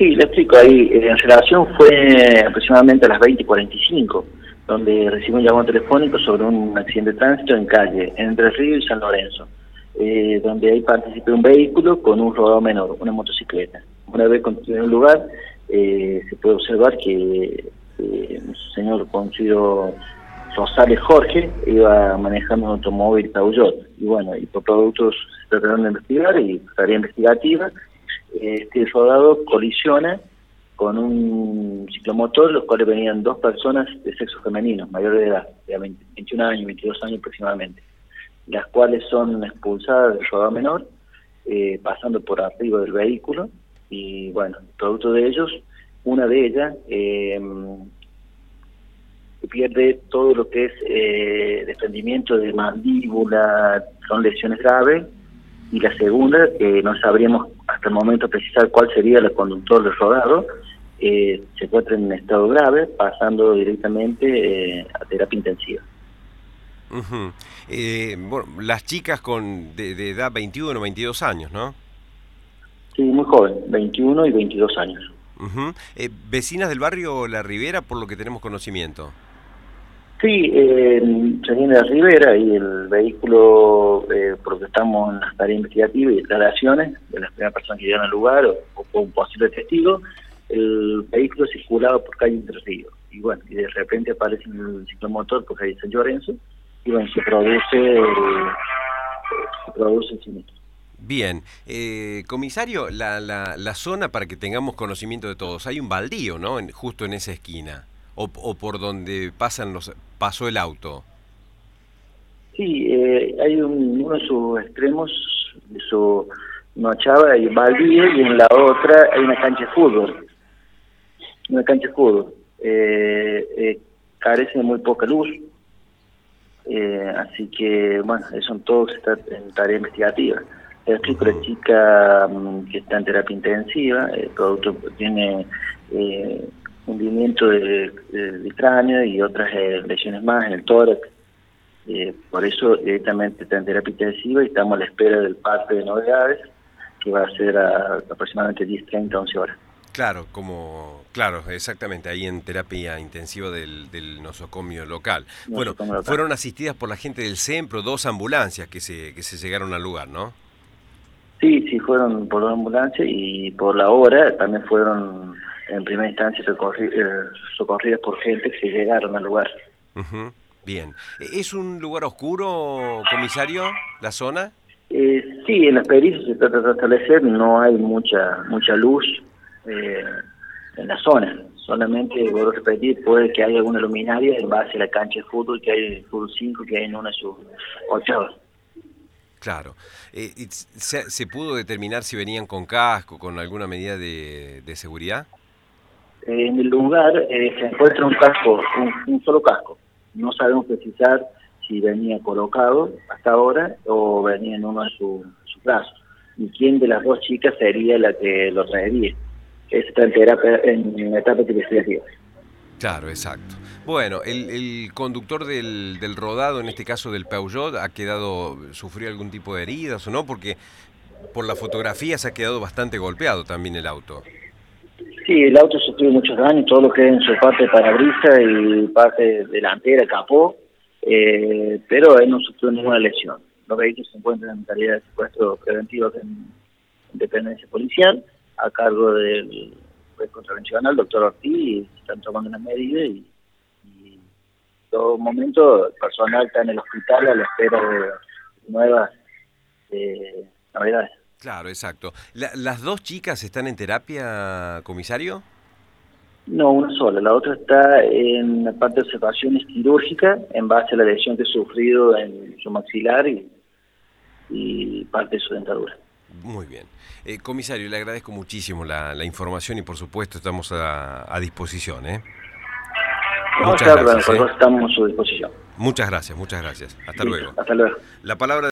sí, le explico. Ahí, en relación fue aproximadamente a las 20.45, donde recibí un llamado telefónico sobre un accidente de tránsito en calle, entre Río y San Lorenzo, eh, donde ahí participé un vehículo con un rodado menor, una motocicleta. Una vez en el lugar, eh, se puede observar que eh, un señor conocido Rosales Jorge iba manejando un automóvil Peugeot. Y bueno, y por productos se trataron de investigar y tarea investigativa este rodado colisiona con un ciclomotor, los cuales venían dos personas de sexo femenino, mayores de edad, de 21 años, 22 años aproximadamente, las cuales son expulsadas del rodado menor, eh, pasando por arriba del vehículo, y bueno, producto de ellos, una de ellas eh, pierde todo lo que es eh, desprendimiento de mandíbula, son lesiones graves, y la segunda, que no sabríamos hasta el momento precisar cuál sería el conductor del rodado, eh, se encuentra en estado grave, pasando directamente eh, a terapia intensiva. Eh, bueno, las chicas con de, edad 21 o 22 años, ¿no? Sí, muy joven, 21 y 22 años. ¿Vecinas del barrio La Ribera, por lo que tenemos conocimiento? Sí, eh, se Rivera y el vehículo, eh, porque estamos en las tareas investigativas y declaraciones de las primeras personas que llegan al lugar o, o un posible testigo, el vehículo circulaba por calle Entre Ríos. Y bueno, y de repente aparece el ciclomotor por calle San Lorenzo y bueno, se produce se produce el sinistro. Bien, eh, comisario, la, la, la zona para que tengamos conocimiento de todos, hay un baldío, ¿no? En, justo en esa esquina o, por donde pasan los pasó el auto? Sí, eh, hay un, uno de sus extremos, de su Nochava y baldío, y en la otra hay una cancha de fútbol. Una cancha de fútbol. Eh, eh, carece de muy poca luz. así que, bueno, eso en todo está en tarea investigativa. Le explico la chica mm, que está en terapia intensiva, el producto tiene hundimiento de, cráneo y otras eh, lesiones más en el tórax. Eh, por eso directamente está en terapia intensiva y estamos a la espera del parte de novedades, que va a ser a, aproximadamente 10, 30, 11 horas. Claro, como claro, exactamente, ahí en terapia intensiva del, del nosocomio local. bueno, fueron asistidas por la gente del CEMPRO, dos ambulancias que se, que se llegaron al lugar, ¿no? Sí, sí, fueron por dos ambulancias y por la hora también fueron en primera instancia eh, socorridas por gente que llegaron al lugar. Bien. ¿Es un lugar oscuro, comisario, la zona? Eh, sí, en las pericias se trata de establecer, no hay mucha mucha luz eh, en la zona. Solamente, vuelvo a repetir, puede que haya alguna luminaria en base a la cancha de fútbol que hay en el fútbol 5, que hay en una de sus ochavas. Claro. Eh, ¿se, ¿se, pudo determinar si venían con casco, con alguna medida de, de seguridad? En el lugar eh, se encuentra un casco, un, solo casco. No sabemos precisar si venía colocado hasta ahora o venía en uno de su brazos. Y quién de las dos chicas sería la que lo traería. Está en, terapia, en etapa investigativa. Claro, exacto. Bueno, el, el conductor del, del, rodado, en este caso del Peugeot, ha quedado, sufrió algún tipo de heridas o no, porque por la fotografía se ha quedado bastante golpeado también el auto. Sí, el auto sufrió muchos daños, todo lo que es en su parte parabrisa y parte delantera, capó, eh, pero él no sufrió ninguna lesión. Los vehículos se encuentran en tarea de secuestro preventivo en, dependencia policial, a cargo del juez contravencional, doctor Ortiz, y están tomando unas medidas y, y en todo momento el personal está en el hospital a la espera de nuevas eh, novedades. Claro, exacto. ¿Las dos chicas están en terapia, comisario? No, una sola. La otra está en la parte de observaciones quirúrgica en base a la lesión que ha sufrido en su maxilar y, parte de su dentadura. Muy bien. Eh, comisario, le agradezco muchísimo la, información y por supuesto estamos a, disposición. ¿eh? muchas gracias. ¿eh? Estamos a su disposición. Muchas gracias, muchas gracias. Hasta luego. Hasta luego. La palabra